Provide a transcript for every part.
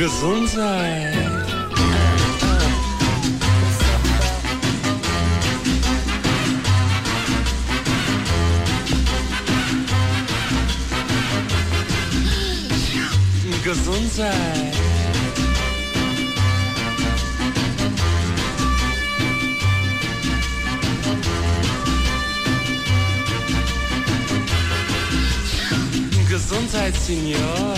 Gesundheit. Gesundheit. Gesundheit, Senior.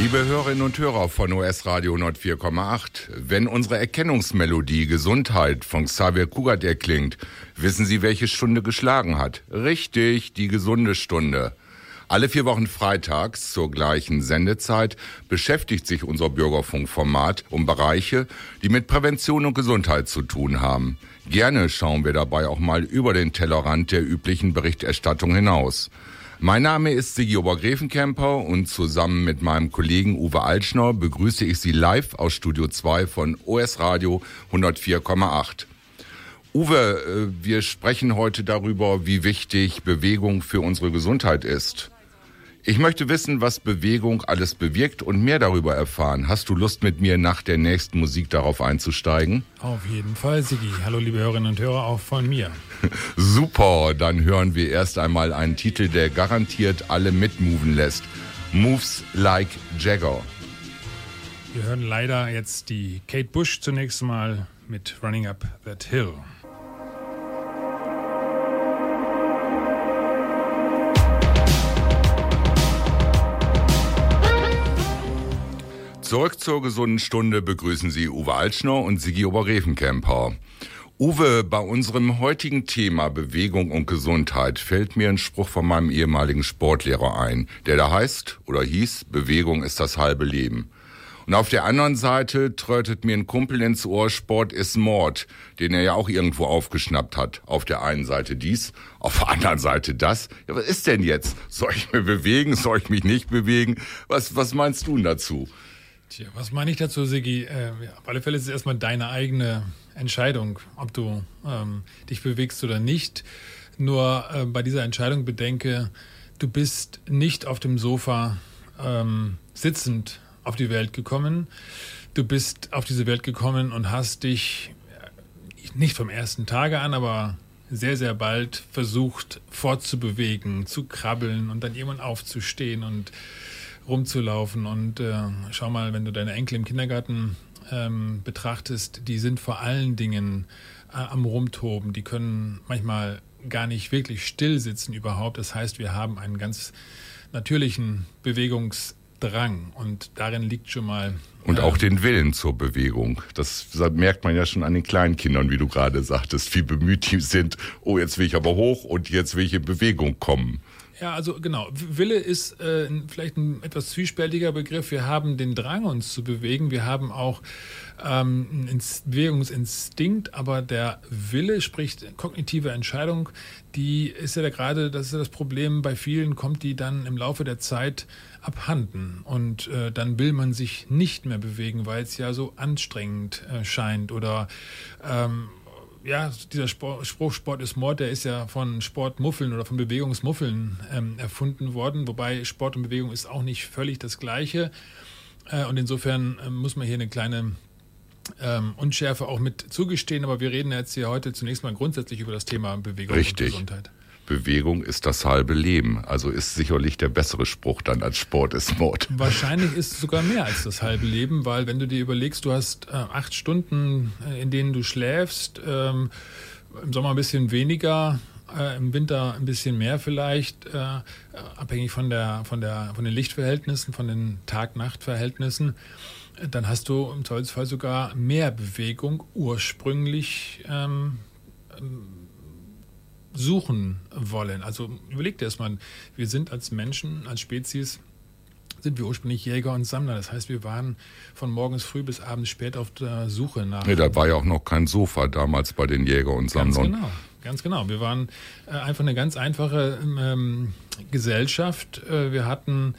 Liebe Hörerinnen und Hörer von US Radio 104,8, wenn unsere Erkennungsmelodie Gesundheit von Xavier Kugert erklingt, wissen Sie, welche Stunde geschlagen hat? Richtig, die gesunde Stunde. Alle vier Wochen freitags zur gleichen Sendezeit beschäftigt sich unser Bürgerfunkformat um Bereiche, die mit Prävention und Gesundheit zu tun haben. Gerne schauen wir dabei auch mal über den Tellerrand der üblichen Berichterstattung hinaus. Mein Name ist Sigi Obergräfenkämper und zusammen mit meinem Kollegen Uwe Altschner begrüße ich Sie live aus Studio 2 von OS Radio 104,8. Uwe, äh, wir sprechen heute darüber, wie wichtig Bewegung für unsere Gesundheit ist. Ich möchte wissen, was Bewegung alles bewirkt und mehr darüber erfahren. Hast du Lust, mit mir nach der nächsten Musik darauf einzusteigen? Auf jeden Fall, Sigi. Hallo, liebe Hörerinnen und Hörer, auch von mir. Super, dann hören wir erst einmal einen Titel, der garantiert alle mitmoven lässt. Moves Like Jagger. Wir hören leider jetzt die Kate Bush zunächst mal mit Running Up That Hill. Zurück zur gesunden Stunde begrüßen Sie Uwe Altschner und Sigi Oberrevenkemper. Uwe, bei unserem heutigen Thema Bewegung und Gesundheit fällt mir ein Spruch von meinem ehemaligen Sportlehrer ein, der da heißt oder hieß, Bewegung ist das halbe Leben. Und auf der anderen Seite trötet mir ein Kumpel ins Ohr, Sport ist Mord, den er ja auch irgendwo aufgeschnappt hat. Auf der einen Seite dies, auf der anderen Seite das. Ja, was ist denn jetzt? Soll ich mich bewegen? Soll ich mich nicht bewegen? Was, was meinst du dazu? Tja, was meine ich dazu, Sigi? Äh, auf alle Fälle ist es erstmal deine eigene Entscheidung, ob du ähm, dich bewegst oder nicht. Nur äh, bei dieser Entscheidung bedenke, du bist nicht auf dem Sofa ähm, sitzend auf die Welt gekommen. Du bist auf diese Welt gekommen und hast dich äh, nicht vom ersten Tage an, aber sehr, sehr bald versucht fortzubewegen, zu krabbeln und dann irgendwann aufzustehen und rumzulaufen. Und äh, schau mal, wenn du deine Enkel im Kindergarten ähm, betrachtest, die sind vor allen Dingen äh, am Rumtoben. Die können manchmal gar nicht wirklich still sitzen überhaupt. Das heißt, wir haben einen ganz natürlichen Bewegungsdrang und darin liegt schon mal. Und auch den Willen zur Bewegung. Das merkt man ja schon an den kleinen Kindern, wie du gerade sagtest, wie bemüht die sind. Oh, jetzt will ich aber hoch und jetzt will ich in Bewegung kommen. Ja, also genau. Wille ist äh, vielleicht ein etwas zwiespältiger Begriff. Wir haben den Drang, uns zu bewegen. Wir haben auch ähm, einen Bewegungsinstinkt, aber der Wille, sprich kognitive Entscheidung, die ist ja gerade, das ist ja das Problem, bei vielen kommt die dann im Laufe der Zeit abhanden und äh, dann will man sich nicht mehr bewegen, weil es ja so anstrengend äh, scheint oder ähm, ja, dieser Sport, Spruch Sport ist Mord, der ist ja von Sportmuffeln oder von Bewegungsmuffeln ähm, erfunden worden, wobei Sport und Bewegung ist auch nicht völlig das Gleiche. Äh, und insofern äh, muss man hier eine kleine ähm, Unschärfe auch mit zugestehen, aber wir reden jetzt hier heute zunächst mal grundsätzlich über das Thema Bewegung Richtig. und Gesundheit. Bewegung ist das halbe Leben. Also ist sicherlich der bessere Spruch dann als Sport ist Mord. Wahrscheinlich ist es sogar mehr als das halbe Leben, weil wenn du dir überlegst, du hast äh, acht Stunden, äh, in denen du schläfst, ähm, im Sommer ein bisschen weniger, äh, im Winter ein bisschen mehr vielleicht, äh, abhängig von, der, von, der, von den Lichtverhältnissen, von den Tag-Nacht-Verhältnissen, dann hast du im Zweifelsfall sogar mehr Bewegung ursprünglich ähm, suchen wollen. Also überleg dir das mal, wir sind als Menschen, als Spezies, sind wir ursprünglich Jäger und Sammler. Das heißt, wir waren von morgens früh bis abends spät auf der Suche nach. Nee, da war ja auch noch kein Sofa damals bei den Jäger und Sammlern. Ganz genau, ganz genau. Wir waren äh, einfach eine ganz einfache ähm, Gesellschaft. Äh, wir hatten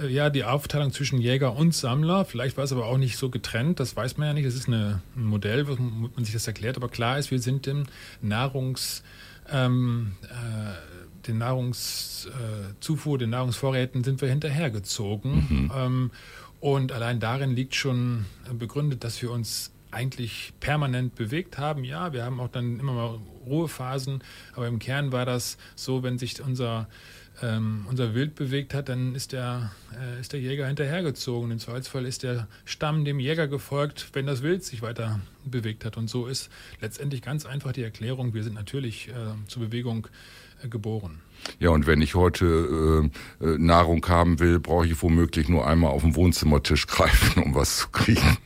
äh, ja die Aufteilung zwischen Jäger und Sammler. Vielleicht war es aber auch nicht so getrennt. Das weiß man ja nicht. Das ist eine, ein Modell, wo man sich das erklärt. Aber klar ist, wir sind dem Nahrungs ähm, äh, den Nahrungszufuhr, den Nahrungsvorräten sind wir hinterhergezogen. Mhm. Ähm, und allein darin liegt schon begründet, dass wir uns eigentlich permanent bewegt haben. Ja, wir haben auch dann immer mal Ruhephasen, aber im Kern war das so, wenn sich unser, ähm, unser Wild bewegt hat, dann ist der, äh, ist der Jäger hinterhergezogen. Im Zweifelsfall ist der Stamm dem Jäger gefolgt, wenn das Wild sich weiter bewegt hat. Und so ist letztendlich ganz einfach die Erklärung, wir sind natürlich äh, zur Bewegung äh, geboren. Ja, und wenn ich heute äh, äh Nahrung haben will, brauche ich womöglich nur einmal auf den Wohnzimmertisch greifen, um was zu kriegen.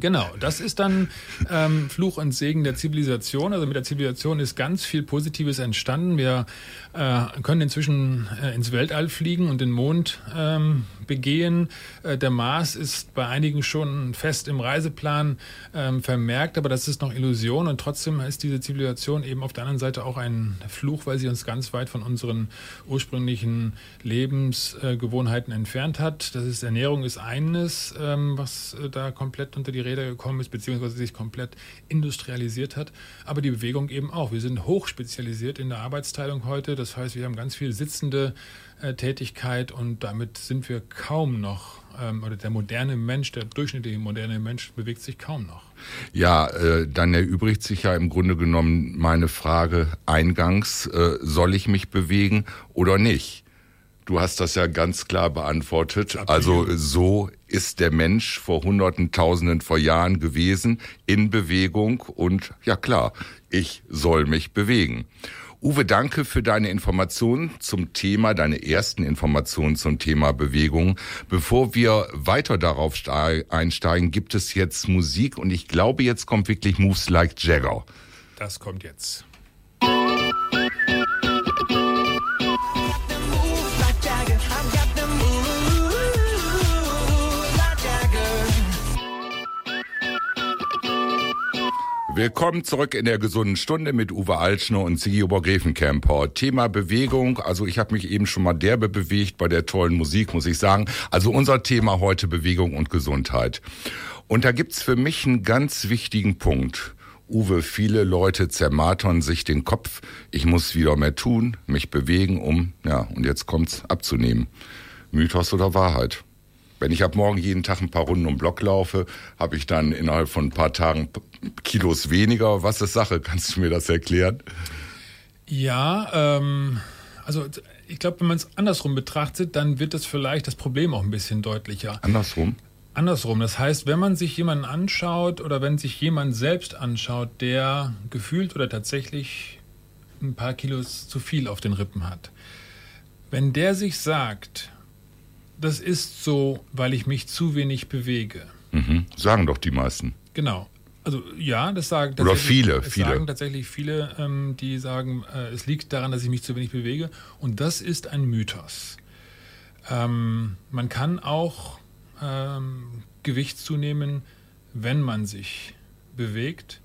Genau, das ist dann ähm, Fluch und Segen der Zivilisation. Also mit der Zivilisation ist ganz viel Positives entstanden. Wir äh, können inzwischen äh, ins Weltall fliegen und den Mond ähm, begehen. Äh, der Mars ist bei einigen schon fest im Reiseplan ähm, vermerkt, aber das ist noch Illusion und trotzdem ist diese Zivilisation eben auf der anderen Seite auch ein Fluch, weil sie uns ganz weit von unseren ursprünglichen Lebensgewohnheiten entfernt hat. Das ist Ernährung ist eines, ähm, was äh, da komplett unter die Räder gekommen ist, beziehungsweise sich komplett industrialisiert hat, aber die Bewegung eben auch. Wir sind hochspezialisiert in der Arbeitsteilung heute. Das heißt, wir haben ganz viel sitzende äh, Tätigkeit und damit sind wir kaum noch, ähm, oder der moderne Mensch, der durchschnittliche moderne Mensch bewegt sich kaum noch. Ja, äh, dann erübrigt sich ja im Grunde genommen meine Frage eingangs, äh, soll ich mich bewegen oder nicht? Du hast das ja ganz klar beantwortet. Also so ist der Mensch vor Hunderten, Tausenden vor Jahren gewesen, in Bewegung und ja klar, ich soll mich bewegen. Uwe, danke für deine Informationen zum Thema, deine ersten Informationen zum Thema Bewegung. Bevor wir weiter darauf einsteigen, gibt es jetzt Musik und ich glaube, jetzt kommt wirklich Moves Like Jagger. Das kommt jetzt. Willkommen zurück in der gesunden Stunde mit Uwe Altschner und Sigi Obergräfenkämper. Thema Bewegung. Also ich habe mich eben schon mal derbe bewegt bei der tollen Musik, muss ich sagen. Also unser Thema heute Bewegung und Gesundheit. Und da gibt's für mich einen ganz wichtigen Punkt. Uwe, viele Leute zermartern sich den Kopf. Ich muss wieder mehr tun, mich bewegen, um, ja, und jetzt kommt's abzunehmen. Mythos oder Wahrheit? Wenn ich ab morgen jeden Tag ein paar Runden um Block laufe, habe ich dann innerhalb von ein paar Tagen Kilos weniger. Was ist Sache? Kannst du mir das erklären? Ja, ähm, also ich glaube, wenn man es andersrum betrachtet, dann wird das vielleicht das Problem auch ein bisschen deutlicher. Andersrum? Andersrum. Das heißt, wenn man sich jemanden anschaut oder wenn sich jemand selbst anschaut, der gefühlt oder tatsächlich ein paar Kilos zu viel auf den Rippen hat, wenn der sich sagt, das ist so, weil ich mich zu wenig bewege. Mhm. Sagen doch die meisten. Genau. Also ja, das sagen oder viele, es viele sagen tatsächlich viele, ähm, die sagen, äh, es liegt daran, dass ich mich zu wenig bewege. Und das ist ein Mythos. Ähm, man kann auch ähm, Gewicht zunehmen, wenn man sich bewegt.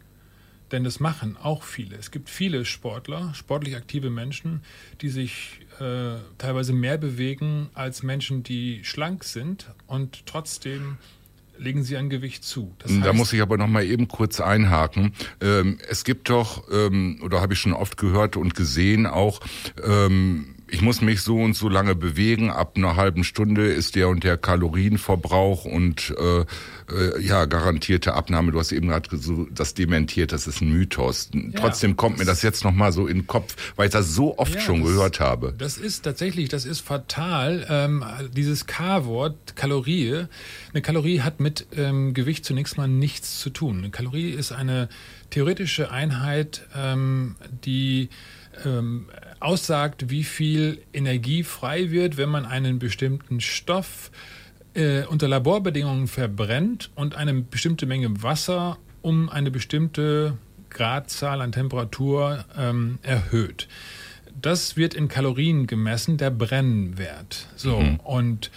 Denn das machen auch viele. Es gibt viele Sportler, sportlich aktive Menschen, die sich äh, teilweise mehr bewegen als Menschen, die schlank sind und trotzdem legen sie ein Gewicht zu. Das heißt, da muss ich aber noch mal eben kurz einhaken. Ähm, es gibt doch, ähm, oder habe ich schon oft gehört und gesehen auch, ähm, ich muss mich so und so lange bewegen, ab einer halben Stunde ist der und der Kalorienverbrauch und äh, äh, ja, garantierte Abnahme. Du hast eben gerade so das dementiert, das ist ein Mythos. Ja, Trotzdem kommt mir das jetzt nochmal so in den Kopf, weil ich das so oft ja, schon das, gehört habe. Das ist tatsächlich, das ist fatal. Ähm, dieses K-Wort, Kalorie. Eine Kalorie hat mit ähm, Gewicht zunächst mal nichts zu tun. Eine Kalorie ist eine theoretische Einheit, ähm, die ähm, aussagt, wie viel Energie frei wird, wenn man einen bestimmten Stoff äh, unter Laborbedingungen verbrennt und eine bestimmte Menge Wasser um eine bestimmte Gradzahl an Temperatur ähm, erhöht. Das wird in Kalorien gemessen, der Brennwert. So, mhm. und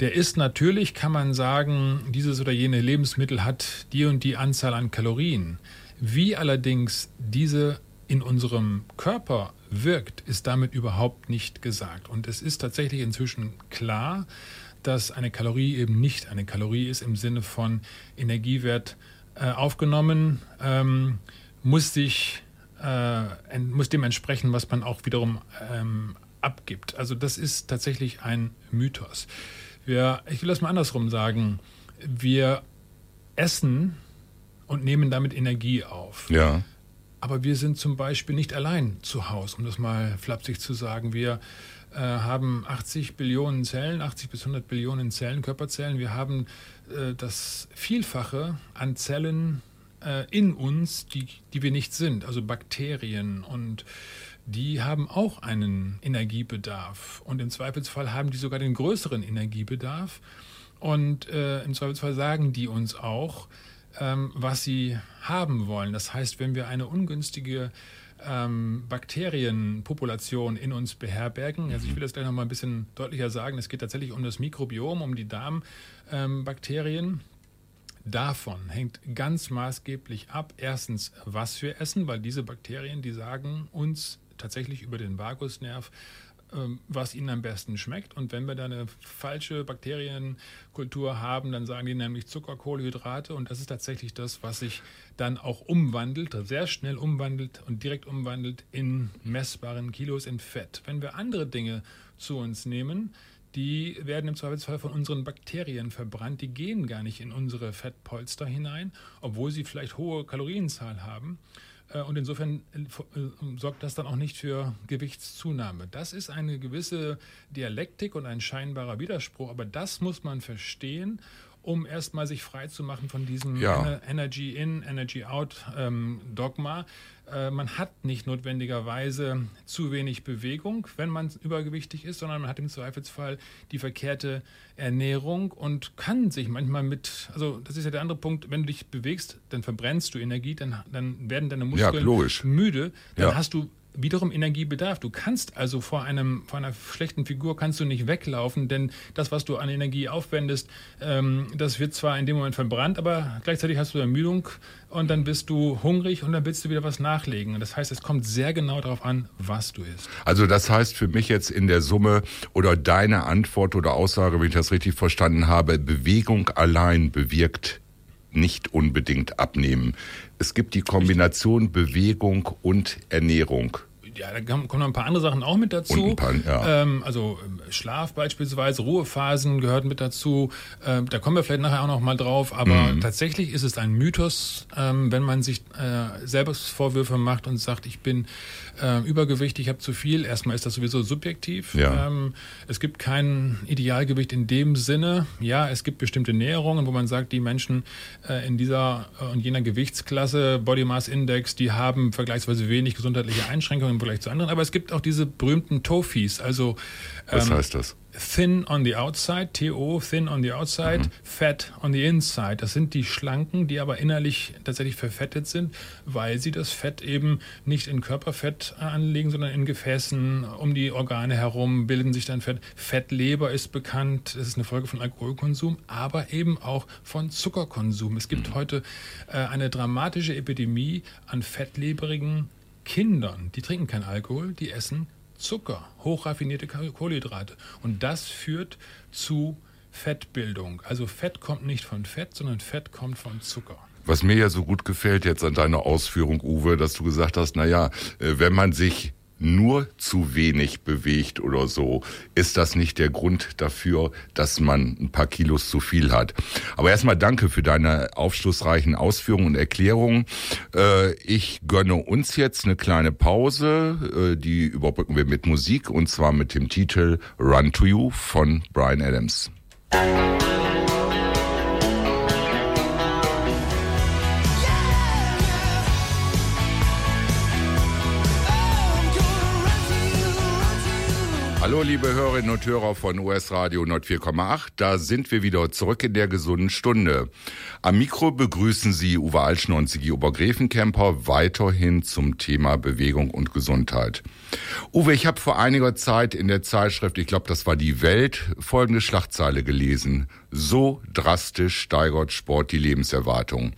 der ist natürlich, kann man sagen, dieses oder jene Lebensmittel hat die und die Anzahl an Kalorien. Wie allerdings diese in unserem Körper wirkt, ist damit überhaupt nicht gesagt. Und es ist tatsächlich inzwischen klar, dass eine Kalorie eben nicht eine Kalorie ist im Sinne von Energiewert äh, aufgenommen, ähm, muss sich äh, muss dem entsprechen, was man auch wiederum ähm, abgibt. Also das ist tatsächlich ein Mythos. Wir, ich will das mal andersrum sagen. Wir essen und nehmen damit Energie auf. Ja. Aber wir sind zum Beispiel nicht allein zu Hause, um das mal flapsig zu sagen. Wir äh, haben 80 Billionen Zellen, 80 bis 100 Billionen Zellen, Körperzellen. Wir haben äh, das Vielfache an Zellen äh, in uns, die, die wir nicht sind, also Bakterien und die haben auch einen Energiebedarf und im Zweifelsfall haben die sogar den größeren Energiebedarf und äh, im Zweifelsfall sagen die uns auch, ähm, was sie haben wollen. Das heißt, wenn wir eine ungünstige ähm, Bakterienpopulation in uns beherbergen. Also ich will das gleich noch mal ein bisschen deutlicher sagen. Es geht tatsächlich um das Mikrobiom, um die Darmbakterien. Ähm, Davon hängt ganz maßgeblich ab, erstens, was wir essen, weil diese Bakterien, die sagen uns tatsächlich über den Vagusnerv, was ihnen am besten schmeckt. Und wenn wir da eine falsche Bakterienkultur haben, dann sagen die nämlich Zucker, Kohlenhydrate. Und das ist tatsächlich das, was sich dann auch umwandelt, sehr schnell umwandelt und direkt umwandelt in messbaren Kilos in Fett. Wenn wir andere Dinge zu uns nehmen, die werden im Zweifelsfall von unseren Bakterien verbrannt. Die gehen gar nicht in unsere Fettpolster hinein, obwohl sie vielleicht hohe Kalorienzahl haben. Äh, und insofern äh, äh, sorgt das dann auch nicht für Gewichtszunahme. Das ist eine gewisse Dialektik und ein scheinbarer Widerspruch, aber das muss man verstehen um erstmal sich frei zu machen von diesem ja. Energy in, Energy out ähm, Dogma. Äh, man hat nicht notwendigerweise zu wenig Bewegung, wenn man übergewichtig ist, sondern man hat im Zweifelsfall die verkehrte Ernährung und kann sich manchmal mit, also das ist ja der andere Punkt, wenn du dich bewegst, dann verbrennst du Energie, dann, dann werden deine Muskeln ja, müde, dann ja. hast du wiederum Energiebedarf. Du kannst also vor einem vor einer schlechten Figur kannst du nicht weglaufen, denn das, was du an Energie aufwendest, ähm, das wird zwar in dem Moment verbrannt, aber gleichzeitig hast du Ermüdung und dann bist du hungrig und dann willst du wieder was nachlegen. Das heißt, es kommt sehr genau darauf an, was du isst. Also das heißt für mich jetzt in der Summe oder deine Antwort oder Aussage, wenn ich das richtig verstanden habe, Bewegung allein bewirkt nicht unbedingt abnehmen. Es gibt die Kombination Bewegung und Ernährung ja, da kommen noch ein paar andere Sachen auch mit dazu. Paar, ja. ähm, also ähm, Schlaf beispielsweise, Ruhephasen gehört mit dazu. Ähm, da kommen wir vielleicht nachher auch noch mal drauf. Aber mhm. tatsächlich ist es ein Mythos, ähm, wenn man sich äh, selber Vorwürfe macht und sagt, ich bin äh, übergewichtig, ich habe zu viel. Erstmal ist das sowieso subjektiv. Ja. Ähm, es gibt kein Idealgewicht in dem Sinne. Ja, es gibt bestimmte Näherungen, wo man sagt, die Menschen äh, in dieser äh, und jener Gewichtsklasse, Body Mass Index, die haben vergleichsweise wenig gesundheitliche Einschränkungen im Vergleich zu anderen. Aber es gibt auch diese berühmten Tofis, also was ähm, heißt das? Thin on the outside, TO, thin on the outside, mhm. fat on the inside. Das sind die Schlanken, die aber innerlich tatsächlich verfettet sind, weil sie das Fett eben nicht in Körperfett anlegen, sondern in Gefäßen um die Organe herum bilden sich dann Fett. Fettleber ist bekannt, das ist eine Folge von Alkoholkonsum, aber eben auch von Zuckerkonsum. Es gibt mhm. heute äh, eine dramatische Epidemie an fettleberigen Kindern. Die trinken keinen Alkohol, die essen Zucker, hochraffinierte Kohlenhydrate. Und das führt zu Fettbildung. Also Fett kommt nicht von Fett, sondern Fett kommt von Zucker. Was mir ja so gut gefällt jetzt an deiner Ausführung, Uwe, dass du gesagt hast, na ja, äh, wenn man sich nur zu wenig bewegt oder so, ist das nicht der Grund dafür, dass man ein paar Kilos zu viel hat. Aber erstmal danke für deine aufschlussreichen Ausführungen und Erklärungen. Äh, ich gönne uns jetzt eine kleine Pause, äh, die überbrücken wir mit Musik und zwar mit dem Titel Run to You von Brian Adams. Hallo liebe Hörerinnen und Hörer von US Radio 104,8, da sind wir wieder zurück in der gesunden Stunde. Am Mikro begrüßen Sie Uwe Altschner und Sigi Obergräfenkämper weiterhin zum Thema Bewegung und Gesundheit. Uwe, ich habe vor einiger Zeit in der Zeitschrift, ich glaube das war die Welt, folgende Schlagzeile gelesen. So drastisch steigert Sport die Lebenserwartung.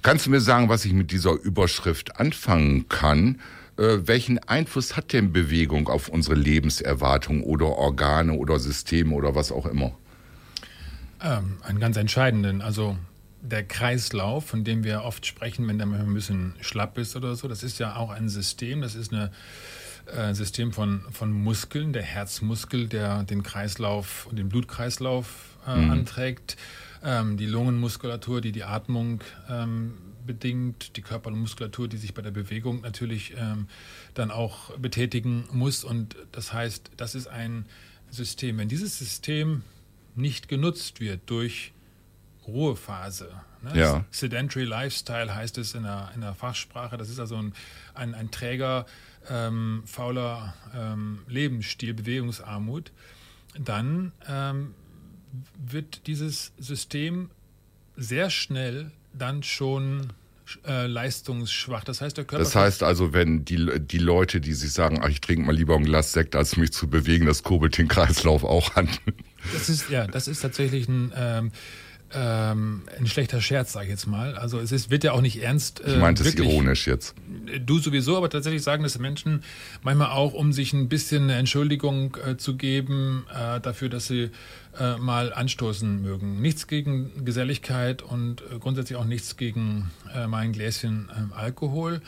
Kannst du mir sagen, was ich mit dieser Überschrift anfangen kann? Äh, welchen Einfluss hat denn Bewegung auf unsere Lebenserwartung oder Organe oder Systeme oder was auch immer? Ähm, einen ganz entscheidenden. Also der Kreislauf, von dem wir oft sprechen, wenn der mal ein bisschen schlapp ist oder so, das ist ja auch ein System, das ist ein äh, System von, von Muskeln, der Herzmuskel, der den Kreislauf und den Blutkreislauf äh, mhm. anträgt, ähm, die Lungenmuskulatur, die die Atmung ähm, bedingt, die Körpermuskulatur, die sich bei der Bewegung natürlich ähm, dann auch betätigen muss. Und das heißt, das ist ein System. Wenn dieses System nicht genutzt wird durch Ruhephase. Ne? Ja. Sedentary Lifestyle heißt es in der, in der Fachsprache. Das ist also ein, ein, ein träger, ähm, fauler ähm, Lebensstil, Bewegungsarmut. Dann ähm, wird dieses System sehr schnell dann schon äh, leistungsschwach. Das heißt, der Körper. Das heißt also, wenn die, die Leute, die sich sagen, ach, ich trinke mal lieber ein Glas Sekt, als mich zu bewegen, das kurbelt den Kreislauf auch an. Das ist, ja, das ist tatsächlich ein, ähm, ähm, ein schlechter Scherz, sage ich jetzt mal. Also es ist, wird ja auch nicht ernst. Äh, ich meinte es ironisch jetzt. Du sowieso, aber tatsächlich sagen das Menschen manchmal auch, um sich ein bisschen eine Entschuldigung äh, zu geben äh, dafür, dass sie äh, mal anstoßen mögen. Nichts gegen Geselligkeit und äh, grundsätzlich auch nichts gegen äh, mal ein Gläschen ähm, Alkohol.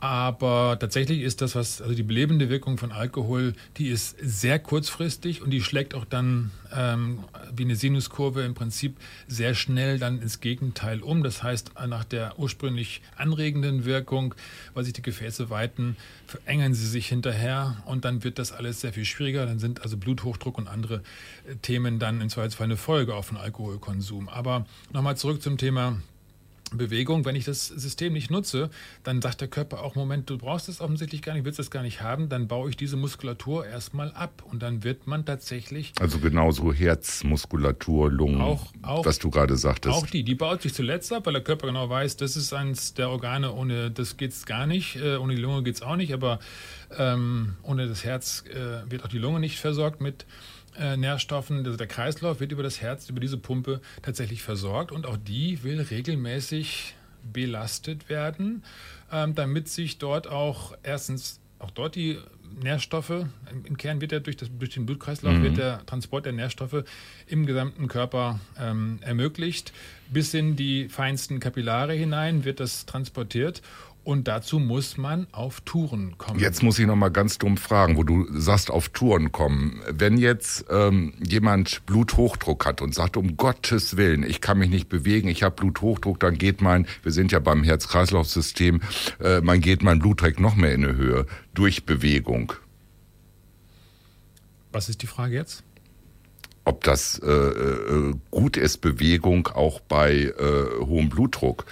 Aber tatsächlich ist das, was, also die belebende Wirkung von Alkohol, die ist sehr kurzfristig und die schlägt auch dann ähm, wie eine Sinuskurve im Prinzip sehr schnell dann ins Gegenteil um. Das heißt, nach der ursprünglich anregenden Wirkung, weil sich die Gefäße weiten, verengen sie sich hinterher und dann wird das alles sehr viel schwieriger. Dann sind also Bluthochdruck und andere äh, Themen dann im Zweifelsfall eine Folge auf den Alkoholkonsum. Aber nochmal zurück zum Thema Bewegung, wenn ich das System nicht nutze, dann sagt der Körper auch, Moment, du brauchst es offensichtlich gar nicht, willst es gar nicht haben, dann baue ich diese Muskulatur erstmal ab und dann wird man tatsächlich... Also genauso Herzmuskulatur, Lungen, auch, auch, was du gerade sagtest. Auch die, die baut sich zuletzt ab, weil der Körper genau weiß, das ist eines der Organe, ohne das geht es gar nicht, äh, ohne die Lunge geht es auch nicht, aber ähm, ohne das Herz äh, wird auch die Lunge nicht versorgt mit äh, Nährstoffen. Also der Kreislauf wird über das Herz, über diese Pumpe tatsächlich versorgt und auch die will regelmäßig belastet werden, ähm, damit sich dort auch erstens auch dort die Nährstoffe, im Kern wird ja durch, das, durch den Blutkreislauf mhm. wird der Transport der Nährstoffe im gesamten Körper ähm, ermöglicht. Bis in die feinsten Kapillare hinein wird das transportiert und dazu muss man auf Touren kommen. Jetzt muss ich noch mal ganz dumm fragen, wo du sagst, auf Touren kommen. Wenn jetzt ähm, jemand Bluthochdruck hat und sagt, um Gottes Willen, ich kann mich nicht bewegen, ich habe Bluthochdruck, dann geht mein, wir sind ja beim Herz-Kreislauf-System, äh, man geht mein Blutdruck noch mehr in die Höhe durch Bewegung. Was ist die Frage jetzt? Ob das äh, äh, gut ist, Bewegung auch bei äh, hohem Blutdruck.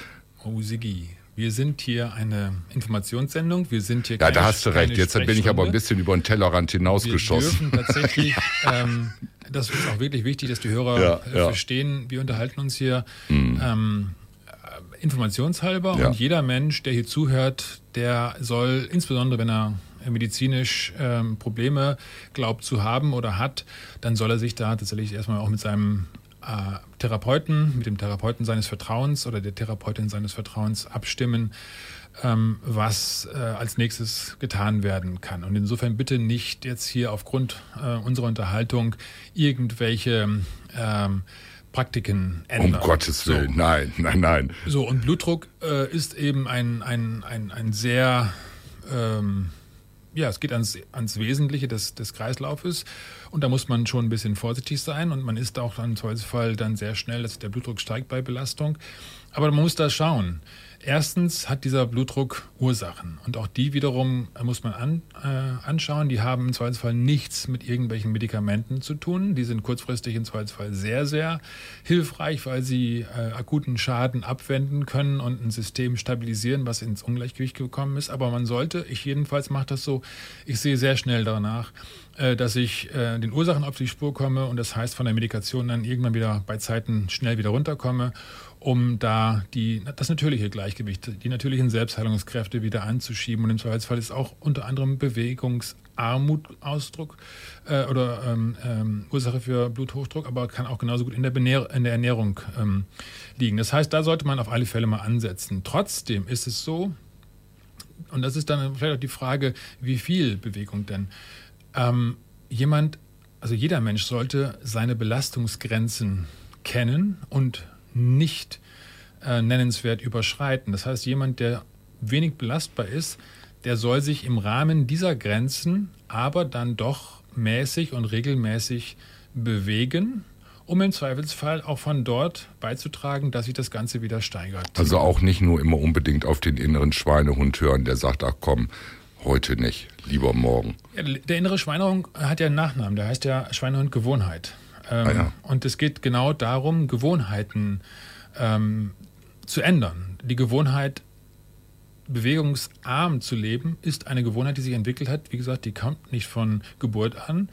Oh, Sigi, wir sind hier eine Informationssendung. Wir sind hier Ja, da hast du recht. Jetzt bin ich aber ein bisschen über den Tellerrand hinausgeschossen. Wir dürfen tatsächlich, ähm, das ist auch wirklich wichtig, dass die Hörer ja, äh, ja. verstehen. Wir unterhalten uns hier mhm. ähm, informationshalber ja. und jeder Mensch, der hier zuhört, der soll, insbesondere wenn er medizinisch ähm, Probleme glaubt zu haben oder hat, dann soll er sich da tatsächlich erstmal auch mit seinem äh, Therapeuten, mit dem Therapeuten seines Vertrauens oder der Therapeutin seines Vertrauens abstimmen, ähm, was äh, als nächstes getan werden kann. Und insofern bitte nicht jetzt hier aufgrund äh, unserer Unterhaltung irgendwelche ähm, Praktiken ändern. Um Gottes Willen, so. nein, nein, nein. So, und Blutdruck äh, ist eben ein, ein, ein, ein sehr ähm, ja, es geht ans, ans Wesentliche des, des Kreislaufes und da muss man schon ein bisschen vorsichtig sein und man ist auch im Zweifelsfall dann sehr schnell, dass der Blutdruck steigt bei Belastung. Aber man muss da schauen. Erstens hat dieser Blutdruck Ursachen und auch die wiederum muss man an, äh, anschauen. Die haben im Zweifelsfall nichts mit irgendwelchen Medikamenten zu tun. Die sind kurzfristig im Zweifelsfall sehr, sehr hilfreich, weil sie äh, akuten Schaden abwenden können und ein System stabilisieren, was ins Ungleichgewicht gekommen ist. Aber man sollte, ich jedenfalls mache das so, ich sehe sehr schnell danach, äh, dass ich äh, den Ursachen auf die Spur komme und das heißt von der Medikation dann irgendwann wieder bei Zeiten schnell wieder runterkomme um da die, das natürliche Gleichgewicht, die natürlichen Selbstheilungskräfte wieder anzuschieben. Und im Zweifelsfall ist auch unter anderem Bewegungsarmut Ausdruck äh, oder ähm, ähm, Ursache für Bluthochdruck, aber kann auch genauso gut in der, Benähr in der Ernährung ähm, liegen. Das heißt, da sollte man auf alle Fälle mal ansetzen. Trotzdem ist es so, und das ist dann vielleicht auch die Frage, wie viel Bewegung denn? Ähm, jemand, also jeder Mensch sollte seine Belastungsgrenzen kennen und nicht äh, nennenswert überschreiten. Das heißt, jemand, der wenig belastbar ist, der soll sich im Rahmen dieser Grenzen aber dann doch mäßig und regelmäßig bewegen, um im Zweifelsfall auch von dort beizutragen, dass sich das Ganze wieder steigert. Also auch nicht nur immer unbedingt auf den inneren Schweinehund hören, der sagt, ach komm, heute nicht, lieber morgen. Der innere Schweinehund hat ja einen Nachnamen, der heißt ja Schweinehund Gewohnheit. Ähm, ah ja. Und es geht genau darum, Gewohnheiten ähm, zu ändern. Die Gewohnheit, bewegungsarm zu leben, ist eine Gewohnheit, die sich entwickelt hat. Wie gesagt, die kommt nicht von Geburt an.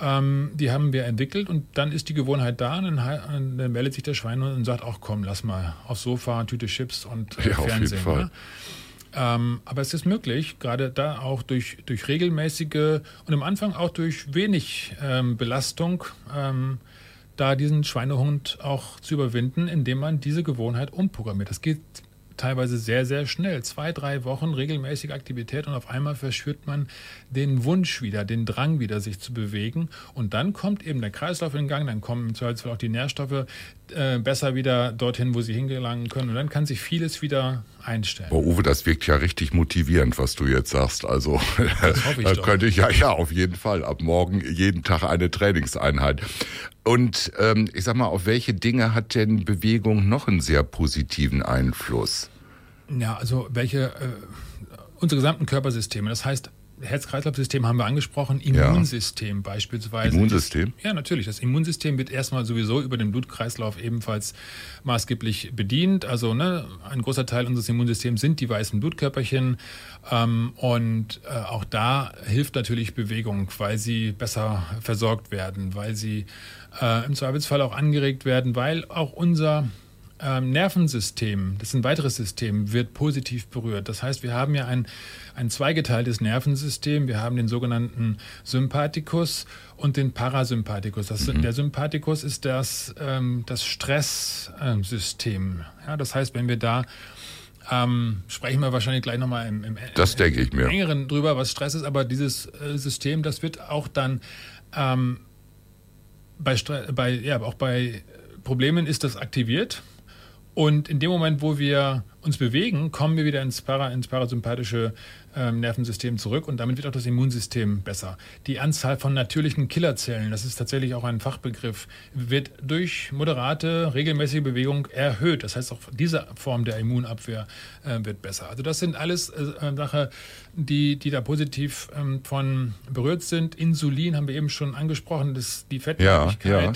Ähm, die haben wir entwickelt und dann ist die Gewohnheit da und dann, dann meldet sich der Schweinehund und sagt, ach komm, lass mal aufs Sofa, Tüte Chips und äh, ja, Fernsehen. Auf jeden Fall. Ne? Ähm, aber es ist möglich, gerade da auch durch, durch regelmäßige und am Anfang auch durch wenig ähm, Belastung, ähm, da diesen Schweinehund auch zu überwinden, indem man diese Gewohnheit umprogrammiert. Das geht teilweise sehr, sehr schnell. Zwei, drei Wochen regelmäßige Aktivität und auf einmal verspürt man den Wunsch wieder, den Drang wieder, sich zu bewegen. Und dann kommt eben der Kreislauf in Gang, dann kommen im Zweifelsfall auch die Nährstoffe äh, besser wieder dorthin, wo sie hingelangen können. Und dann kann sich vieles wieder einstellen. Boah, Uwe, das wirkt ja richtig motivierend, was du jetzt sagst. Also ich da könnte ich ja, ja, auf jeden Fall. Ab morgen jeden Tag eine Trainingseinheit. Und ähm, ich sag mal, auf welche Dinge hat denn Bewegung noch einen sehr positiven Einfluss? Ja, also welche äh, unsere gesamten Körpersysteme. Das heißt, Herz-Kreislauf-System haben wir angesprochen, Immunsystem ja. beispielsweise. Immunsystem? Ja, natürlich. Das Immunsystem wird erstmal sowieso über den Blutkreislauf ebenfalls maßgeblich bedient. Also ne, ein großer Teil unseres Immunsystems sind die weißen Blutkörperchen. Ähm, und äh, auch da hilft natürlich Bewegung, weil sie besser versorgt werden, weil sie äh, im Zweifelsfall auch angeregt werden, weil auch unser ähm, Nervensystem, das ist ein weiteres System, wird positiv berührt. Das heißt, wir haben ja ein, ein zweigeteiltes Nervensystem. Wir haben den sogenannten Sympathikus und den Parasympathikus. Das, mhm. Der Sympathikus ist das, ähm, das Stresssystem. Ja, das heißt, wenn wir da ähm, sprechen wir wahrscheinlich gleich nochmal im, im, das denke ich mir. engeren drüber, was Stress ist, aber dieses äh, System, das wird auch dann ähm, bei, bei, ja, auch bei Problemen ist das aktiviert. Und in dem Moment, wo wir uns bewegen, kommen wir wieder ins, Para, ins parasympathische ähm, Nervensystem zurück und damit wird auch das Immunsystem besser. Die Anzahl von natürlichen Killerzellen, das ist tatsächlich auch ein Fachbegriff, wird durch moderate, regelmäßige Bewegung erhöht. Das heißt, auch diese Form der Immunabwehr äh, wird besser. Also das sind alles äh, Sachen, die, die da positiv ähm, von berührt sind. Insulin haben wir eben schon angesprochen, das, die Fettleibigkeit. Ja, ja.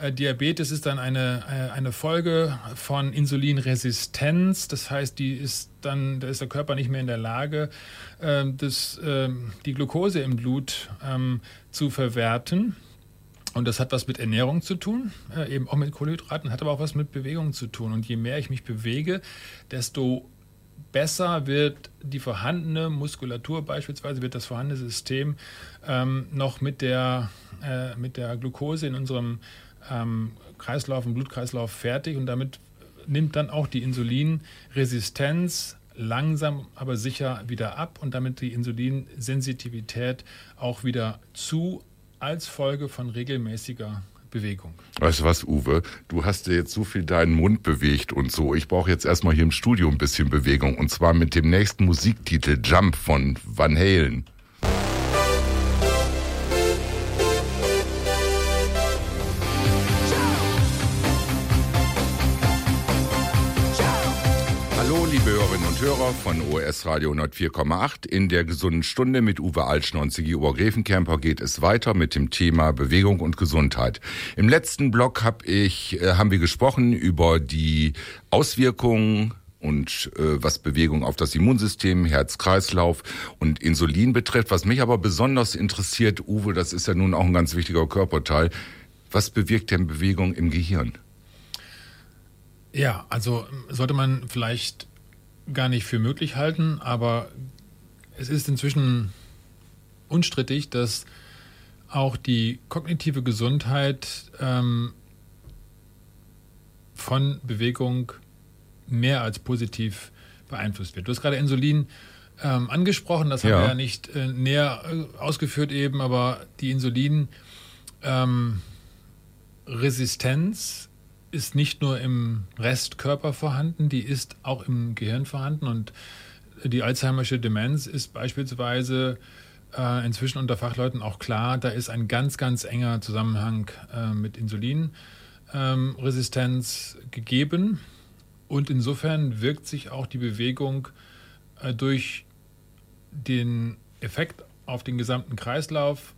Äh, Diabetes ist dann eine, äh, eine Folge von Insulinresistenz. Das heißt, die ist dann, da ist der Körper nicht mehr in der Lage, äh, das, äh, die Glucose im Blut ähm, zu verwerten. Und das hat was mit Ernährung zu tun, äh, eben auch mit Kohlenhydraten, hat aber auch was mit Bewegung zu tun. Und je mehr ich mich bewege, desto besser wird die vorhandene Muskulatur beispielsweise, wird das vorhandene System ähm, noch mit der, äh, mit der Glucose in unserem ähm, Kreislauf, im Blutkreislauf fertig und damit nimmt dann auch die Insulinresistenz langsam aber sicher wieder ab und damit die Insulinsensitivität auch wieder zu als Folge von regelmäßiger Bewegung. Weißt du was, Uwe? Du hast dir jetzt so viel deinen Mund bewegt und so. Ich brauche jetzt erstmal hier im Studio ein bisschen Bewegung und zwar mit dem nächsten Musiktitel Jump von Van Halen. Hörer von OS Radio 104,8. In der gesunden Stunde mit Uwe Altschner und Sigi Obergräfenkämper geht es weiter mit dem Thema Bewegung und Gesundheit. Im letzten Blog hab ich, äh, haben wir gesprochen über die Auswirkungen und äh, was Bewegung auf das Immunsystem, Herz-Kreislauf und Insulin betrifft. Was mich aber besonders interessiert, Uwe, das ist ja nun auch ein ganz wichtiger Körperteil. Was bewirkt denn Bewegung im Gehirn? Ja, also sollte man vielleicht gar nicht für möglich halten, aber es ist inzwischen unstrittig, dass auch die kognitive Gesundheit ähm, von Bewegung mehr als positiv beeinflusst wird. Du hast gerade Insulin ähm, angesprochen, das ja. haben wir ja nicht äh, näher äh, ausgeführt eben, aber die Insulinresistenz ähm, ist nicht nur im Restkörper vorhanden, die ist auch im Gehirn vorhanden. Und die Alzheimersche Demenz ist beispielsweise äh, inzwischen unter Fachleuten auch klar, da ist ein ganz, ganz enger Zusammenhang äh, mit Insulinresistenz ähm, gegeben. Und insofern wirkt sich auch die Bewegung äh, durch den Effekt auf den gesamten Kreislauf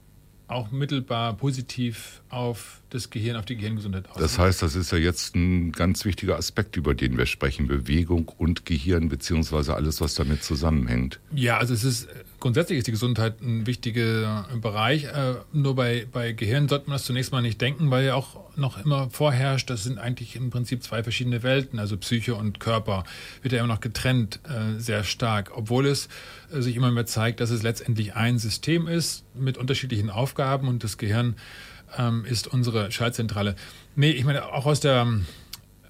auch mittelbar positiv auf das Gehirn, auf die Gehirngesundheit aus. Das heißt, das ist ja jetzt ein ganz wichtiger Aspekt, über den wir sprechen. Bewegung und Gehirn, beziehungsweise alles, was damit zusammenhängt. Ja, also es ist grundsätzlich ist die Gesundheit ein wichtiger Bereich. Äh, nur bei, bei Gehirn sollte man das zunächst mal nicht denken, weil ja auch noch immer vorherrscht, das sind eigentlich im Prinzip zwei verschiedene Welten, also Psyche und Körper, wird ja immer noch getrennt äh, sehr stark, obwohl es sich immer mehr zeigt, dass es letztendlich ein System ist mit unterschiedlichen Aufgaben und das Gehirn ähm, ist unsere Schaltzentrale. Nee, ich meine, auch aus der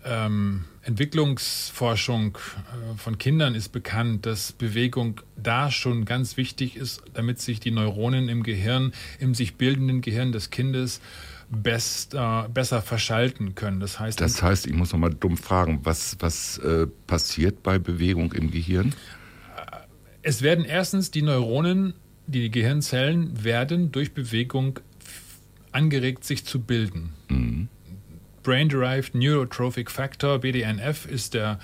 ähm, Entwicklungsforschung äh, von Kindern ist bekannt, dass Bewegung da schon ganz wichtig ist, damit sich die Neuronen im Gehirn, im sich bildenden Gehirn des Kindes best, äh, besser verschalten können. Das heißt, das heißt, ich muss noch mal dumm fragen, was, was äh, passiert bei Bewegung im Gehirn? Es werden erstens die Neuronen, die Gehirnzellen werden durch Bewegung angeregt, sich zu bilden. Mhm. Brain-Derived Neurotrophic Factor, BDNF, ist der,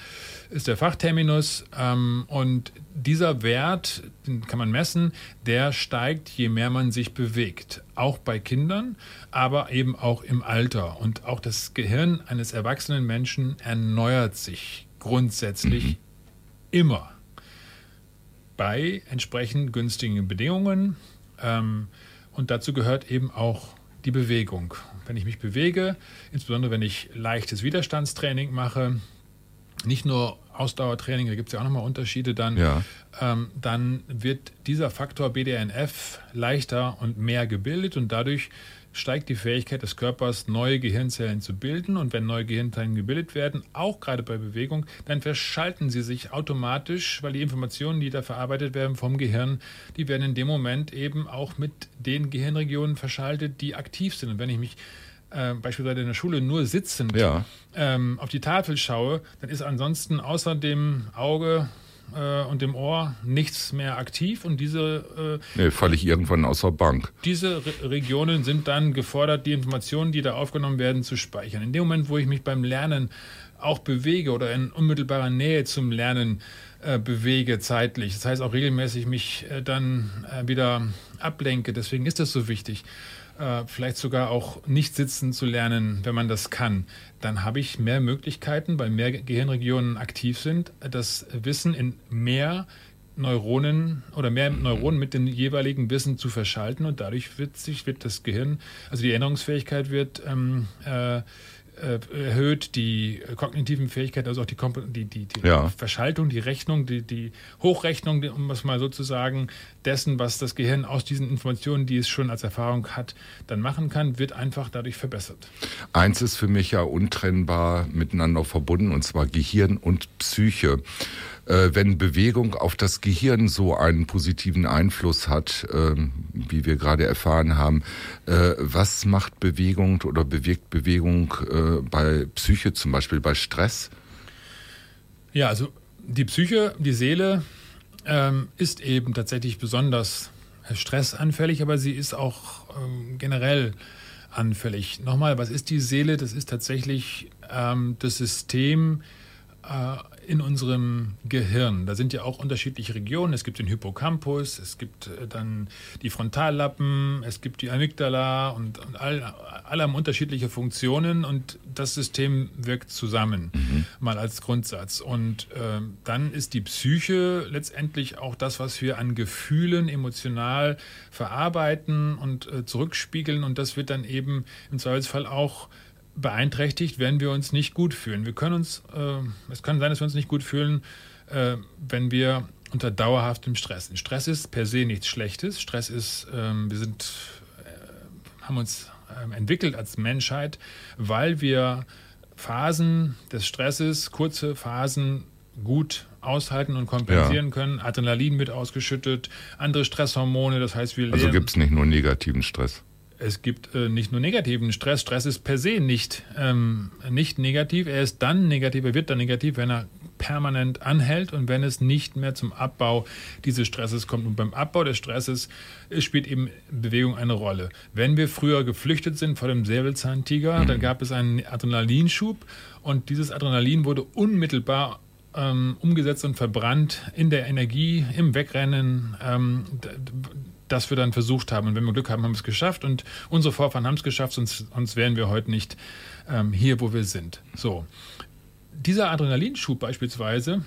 ist der Fachterminus. Ähm, und dieser Wert, den kann man messen, der steigt, je mehr man sich bewegt. Auch bei Kindern, aber eben auch im Alter. Und auch das Gehirn eines erwachsenen Menschen erneuert sich grundsätzlich mhm. immer bei entsprechend günstigen Bedingungen. Ähm, und dazu gehört eben auch die Bewegung. Wenn ich mich bewege, insbesondere wenn ich leichtes Widerstandstraining mache, nicht nur Ausdauertraining, da gibt es ja auch nochmal Unterschiede dann, ja. ähm, dann wird dieser Faktor BDNF leichter und mehr gebildet und dadurch steigt die Fähigkeit des Körpers, neue Gehirnzellen zu bilden. Und wenn neue Gehirnzellen gebildet werden, auch gerade bei Bewegung, dann verschalten sie sich automatisch, weil die Informationen, die da verarbeitet werden vom Gehirn, die werden in dem Moment eben auch mit den Gehirnregionen verschaltet, die aktiv sind. Und wenn ich mich äh, beispielsweise in der Schule nur sitzend ja. ähm, auf die Tafel schaue, dann ist ansonsten außer dem Auge äh, und dem Ohr nichts mehr aktiv und diese äh, nee, falle ich irgendwann aus der Bank. Diese Re Regionen sind dann gefordert, die Informationen, die da aufgenommen werden, zu speichern. In dem Moment, wo ich mich beim Lernen auch bewege oder in unmittelbarer Nähe zum Lernen äh, bewege zeitlich, das heißt auch regelmäßig mich äh, dann äh, wieder ablenke, deswegen ist das so wichtig äh, vielleicht sogar auch nicht sitzen zu lernen, wenn man das kann, dann habe ich mehr Möglichkeiten, weil mehr Gehirnregionen aktiv sind, das Wissen in mehr Neuronen oder mehr Neuronen mit dem jeweiligen Wissen zu verschalten und dadurch wird sich wird das Gehirn, also die Erinnerungsfähigkeit wird ähm, äh, erhöht die kognitiven Fähigkeiten, also auch die, die, die, die ja. Verschaltung, die Rechnung, die, die Hochrechnung, um es mal so zu sagen, dessen, was das Gehirn aus diesen Informationen, die es schon als Erfahrung hat, dann machen kann, wird einfach dadurch verbessert. Eins ist für mich ja untrennbar miteinander verbunden, und zwar Gehirn und Psyche äh, wenn Bewegung auf das Gehirn so einen positiven Einfluss hat, äh, wie wir gerade erfahren haben, äh, was macht Bewegung oder bewirkt Bewegung äh, bei Psyche, zum Beispiel bei Stress? Ja, also die Psyche, die Seele ähm, ist eben tatsächlich besonders stressanfällig, aber sie ist auch ähm, generell anfällig. Nochmal, was ist die Seele? Das ist tatsächlich ähm, das System, äh, in unserem Gehirn. Da sind ja auch unterschiedliche Regionen. Es gibt den Hippocampus, es gibt äh, dann die Frontallappen, es gibt die Amygdala und, und all, alle haben unterschiedliche Funktionen und das System wirkt zusammen, mhm. mal als Grundsatz. Und äh, dann ist die Psyche letztendlich auch das, was wir an Gefühlen emotional verarbeiten und äh, zurückspiegeln und das wird dann eben im Zweifelsfall auch beeinträchtigt, wenn wir uns nicht gut fühlen. Wir können uns, äh, es kann sein, dass wir uns nicht gut fühlen, äh, wenn wir unter dauerhaftem Stress sind. Stress ist per se nichts Schlechtes. Stress ist, ähm, wir sind, äh, haben uns ähm, entwickelt als Menschheit, weil wir Phasen des Stresses, kurze Phasen gut aushalten und kompensieren ja. können. Adrenalin wird ausgeschüttet, andere Stresshormone, das heißt, wir Also gibt es nicht nur negativen Stress. Es gibt äh, nicht nur negativen Stress. Stress ist per se nicht, ähm, nicht negativ. Er ist dann negativ, er wird dann negativ, wenn er permanent anhält und wenn es nicht mehr zum Abbau dieses Stresses kommt. Und beim Abbau des Stresses spielt eben Bewegung eine Rolle. Wenn wir früher geflüchtet sind vor dem Säbelzahntiger, mhm. dann gab es einen Adrenalinschub und dieses Adrenalin wurde unmittelbar ähm, umgesetzt und verbrannt in der Energie, im Wegrennen. Ähm, das wir dann versucht haben. Und wenn wir Glück haben, haben wir es geschafft. Und unsere Vorfahren haben es geschafft, sonst, sonst wären wir heute nicht ähm, hier, wo wir sind. So dieser Adrenalinschub beispielsweise,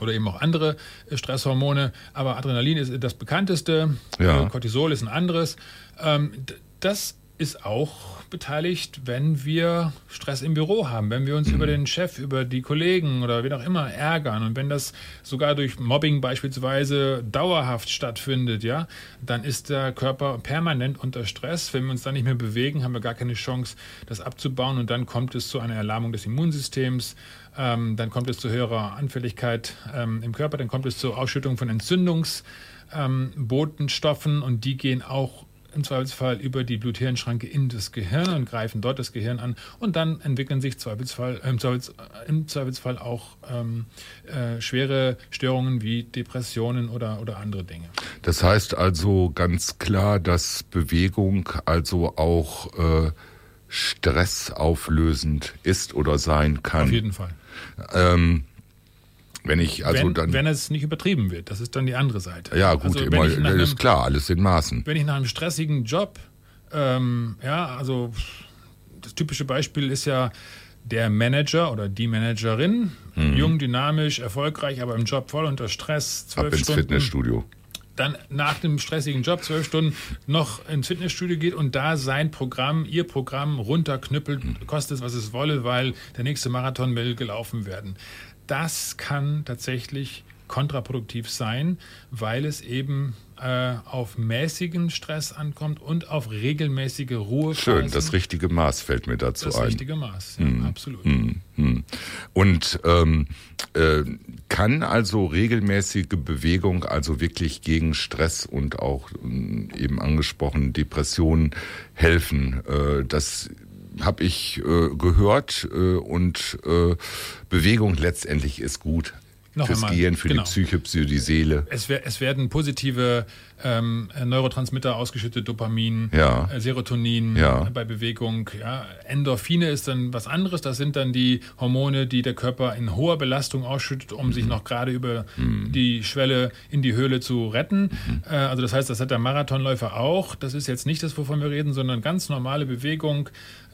oder eben auch andere äh, Stresshormone, aber Adrenalin ist das bekannteste, ja. Cortisol ist ein anderes. Ähm, das ist auch beteiligt, wenn wir Stress im Büro haben, wenn wir uns über den Chef, über die Kollegen oder wen auch immer ärgern. Und wenn das sogar durch Mobbing beispielsweise dauerhaft stattfindet, ja, dann ist der Körper permanent unter Stress. Wenn wir uns dann nicht mehr bewegen, haben wir gar keine Chance, das abzubauen. Und dann kommt es zu einer Erlahmung des Immunsystems, ähm, dann kommt es zu höherer Anfälligkeit ähm, im Körper, dann kommt es zur Ausschüttung von Entzündungsbotenstoffen. Ähm, und die gehen auch im Zweifelsfall über die Blut-Hirn-Schranke in das Gehirn und greifen dort das Gehirn an. Und dann entwickeln sich Zweifelsfall, äh, im, Zweifelsfall, im, Zweifelsfall, auch ähm, äh, schwere Störungen wie Depressionen oder, oder andere Dinge. Das heißt also ganz klar, dass Bewegung also auch äh, stressauflösend ist oder sein kann. Auf jeden Fall. Ähm, wenn ich also wenn, dann. Wenn es nicht übertrieben wird, das ist dann die andere Seite. Ja, gut, also, immer, das ist klar, alles in Maßen. Wenn ich nach einem stressigen Job, ähm, ja, also das typische Beispiel ist ja der Manager oder die Managerin, mhm. jung, dynamisch, erfolgreich, aber im Job voll unter Stress, zwölf Ab ins Stunden. Fitnessstudio dann nach dem stressigen Job zwölf Stunden noch ins Fitnessstudio geht und da sein Programm, ihr Programm runterknüppelt, kostet es, was es wolle, weil der nächste Marathon will gelaufen werden das kann tatsächlich kontraproduktiv sein, weil es eben äh, auf mäßigen Stress ankommt und auf regelmäßige Ruhe. Schön, das richtige Maß fällt mir dazu das ein. Das richtige Maß, ja, mm, absolut. Mm, mm. Und ähm, äh, kann also regelmäßige Bewegung also wirklich gegen Stress und auch äh, eben angesprochen Depressionen helfen? Äh, das habe ich äh, gehört äh, und äh, Bewegung letztendlich ist gut. Noch fürs einmal, Gehirn, für genau. die Psyche, für die Seele. Es, es werden positive ähm, Neurotransmitter ausgeschüttet, Dopamin, ja. äh, Serotonin ja. bei Bewegung. Ja. Endorphine ist dann was anderes. Das sind dann die Hormone, die der Körper in hoher Belastung ausschüttet, um mhm. sich noch gerade über mhm. die Schwelle in die Höhle zu retten. Mhm. Äh, also das heißt, das hat der Marathonläufer auch. Das ist jetzt nicht das, wovon wir reden, sondern ganz normale Bewegung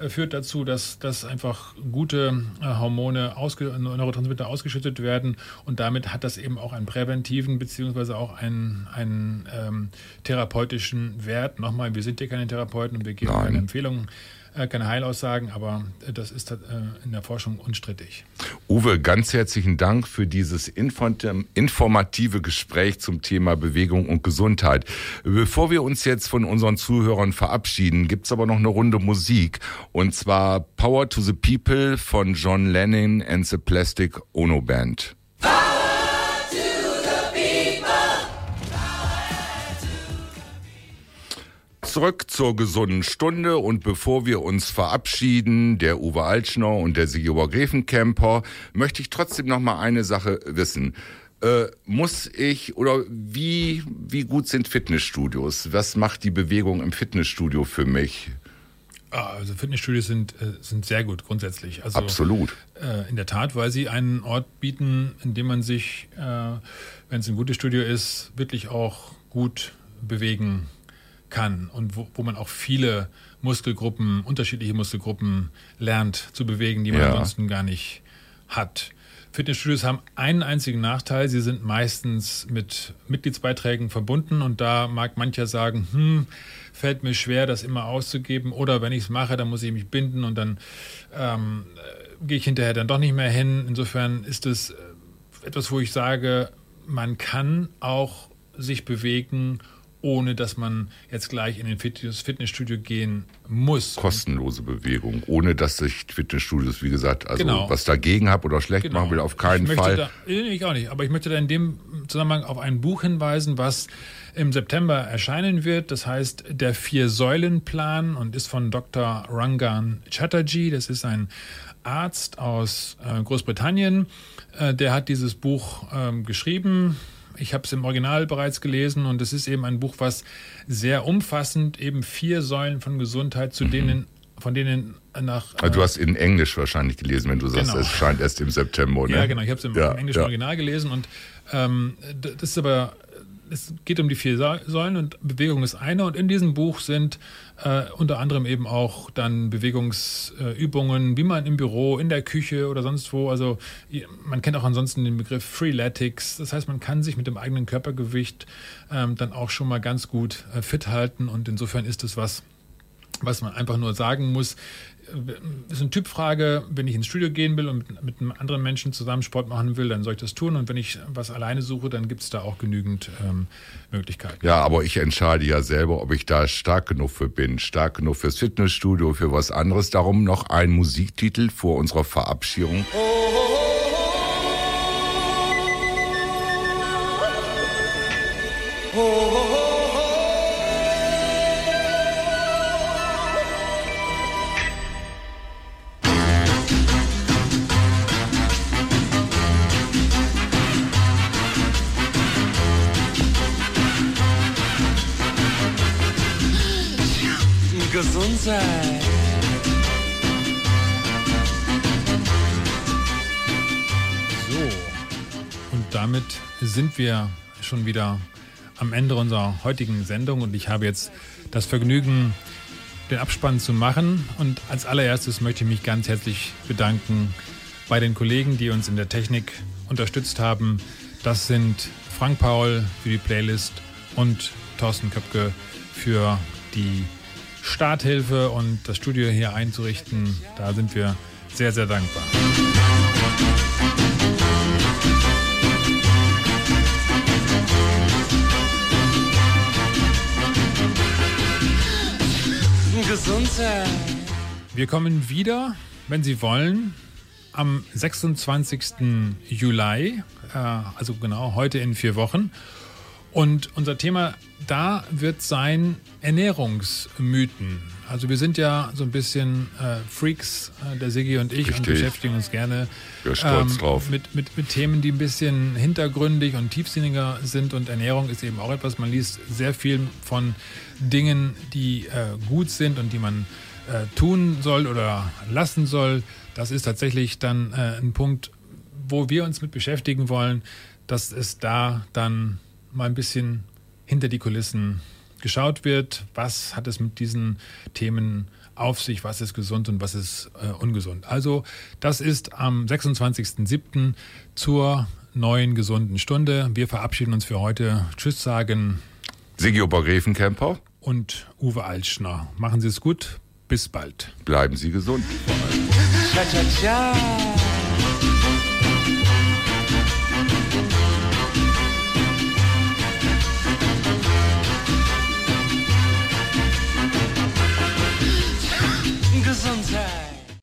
führt dazu, dass, dass einfach gute äh, Hormone, ausge Neurotransmitter ausgeschüttet werden und damit hat das eben auch einen präventiven beziehungsweise auch einen, einen ähm, therapeutischen Wert. Nochmal, wir sind hier keine Therapeuten und wir geben Nein. keine Empfehlungen äh, keine Heilaussagen, aber äh, das ist äh, in der Forschung unstrittig. Uwe, ganz herzlichen Dank für dieses informative Gespräch zum Thema Bewegung und Gesundheit. Bevor wir uns jetzt von unseren Zuhörern verabschieden, gibt es aber noch eine Runde Musik und zwar Power to the People von John Lennon and the Plastic Ono Band. Zurück zur gesunden Stunde und bevor wir uns verabschieden, der Uwe Altschner und der Sigurd Gräfenkemper, möchte ich trotzdem noch mal eine Sache wissen. Äh, muss ich oder wie, wie gut sind Fitnessstudios? Was macht die Bewegung im Fitnessstudio für mich? Ah, also Fitnessstudios sind, äh, sind sehr gut grundsätzlich. Also, Absolut. Äh, in der Tat, weil sie einen Ort bieten, in dem man sich, äh, wenn es ein gutes Studio ist, wirklich auch gut bewegen kann und wo, wo man auch viele Muskelgruppen, unterschiedliche Muskelgruppen lernt zu bewegen, die man ja. ansonsten gar nicht hat. Fitnessstudios haben einen einzigen Nachteil, sie sind meistens mit Mitgliedsbeiträgen verbunden und da mag mancher sagen, hm, fällt mir schwer, das immer auszugeben oder wenn ich es mache, dann muss ich mich binden und dann ähm, gehe ich hinterher dann doch nicht mehr hin. Insofern ist es etwas, wo ich sage, man kann auch sich bewegen, ohne dass man jetzt gleich in den Fitness Fitnessstudio gehen muss. Kostenlose Bewegung, ohne dass sich Fitnessstudios, wie gesagt, also Genau. was dagegen habe oder schlecht Genau. machen will, auf keinen ich Fall. Da, ich auch nicht, aber ich möchte da in dem Zusammenhang auf ein Buch hinweisen, was im September erscheinen wird. Das heißt Der Vier-Säulen-Plan und ist von Dr. Rangan Chatterjee. Das ist ein Arzt aus äh, Großbritannien. Äh, der hat dieses Buch ähm, geschrieben. Ich habe es im Original bereits gelesen und es ist eben ein Buch, was sehr umfassend eben vier Säulen von Gesundheit, zu denen, von denen nach Also du hast in Englisch wahrscheinlich gelesen, wenn du sagst, Genau. es scheint erst im September. Ne? Ja, genau. Ich habe es im, Ja, englischen ja. Original gelesen und ähm, das ist aber, es geht um die vier Säulen und Bewegung ist eine. Und in diesem Buch sind äh, unter anderem eben auch dann Bewegungsübungen, wie man im Büro, in der Küche oder sonst wo, also man kennt auch ansonsten den Begriff Freeletics, das heißt, man kann sich mit dem eigenen Körpergewicht ähm, dann auch schon mal ganz gut äh, fit halten. Und insofern ist es was, was man einfach nur sagen muss, äh, ist eine Typfrage, wenn ich ins Studio gehen will und mit, mit einem anderen Menschen zusammen Sport machen will, dann soll ich das tun. Und wenn ich was alleine suche, dann gibt es da auch genügend ähm, Möglichkeiten. Ja, aber ich entscheide ja selber, ob ich da stark genug für bin. Stark genug fürs Fitnessstudio, für was anderes. Darum noch ein Musiktitel vor unserer Verabschiedung. Gesundheit. So, und damit sind wir schon wieder am Ende unserer heutigen Sendung und ich habe jetzt das Vergnügen, den Abspann zu machen. Und als allererstes möchte ich mich ganz herzlich bedanken bei den Kollegen, die uns in der Technik unterstützt haben. Das sind Frank Paul für die Playlist und Thorsten Köpke für die Starthilfe und das Studio hier einzurichten. Da sind wir sehr, sehr dankbar. Gesundheit. Wir kommen wieder, wenn Sie wollen, am 26. Juli, äh, also genau heute in vier Wochen. Und unser Thema da wird sein Ernährungsmythen. Also wir sind ja so ein bisschen äh, Freaks, äh, der Sigi und ich, und Richtig. beschäftigen uns gerne drauf. Mit, mit, mit Themen, die ein bisschen hintergründig und tiefsinniger sind. Und Ernährung ist eben auch etwas, man liest sehr viel von Dingen, die äh, gut sind und die man äh, tun soll oder lassen soll. Das ist tatsächlich dann äh, ein Punkt, wo wir uns mit beschäftigen wollen, dass es da dann mal ein bisschen hinter die Kulissen geschaut wird. Was hat es mit diesen Themen auf sich? Was ist gesund und was ist äh, ungesund? Also, das ist am 26.07. zur neuen gesunden Stunde. Wir verabschieden uns für heute. Tschüss sagen Sigi Obergräfenkämper, und Uwe Altschner. Machen Sie es gut. Bis bald. bleiben Sie gesund. Cha-cha-cha.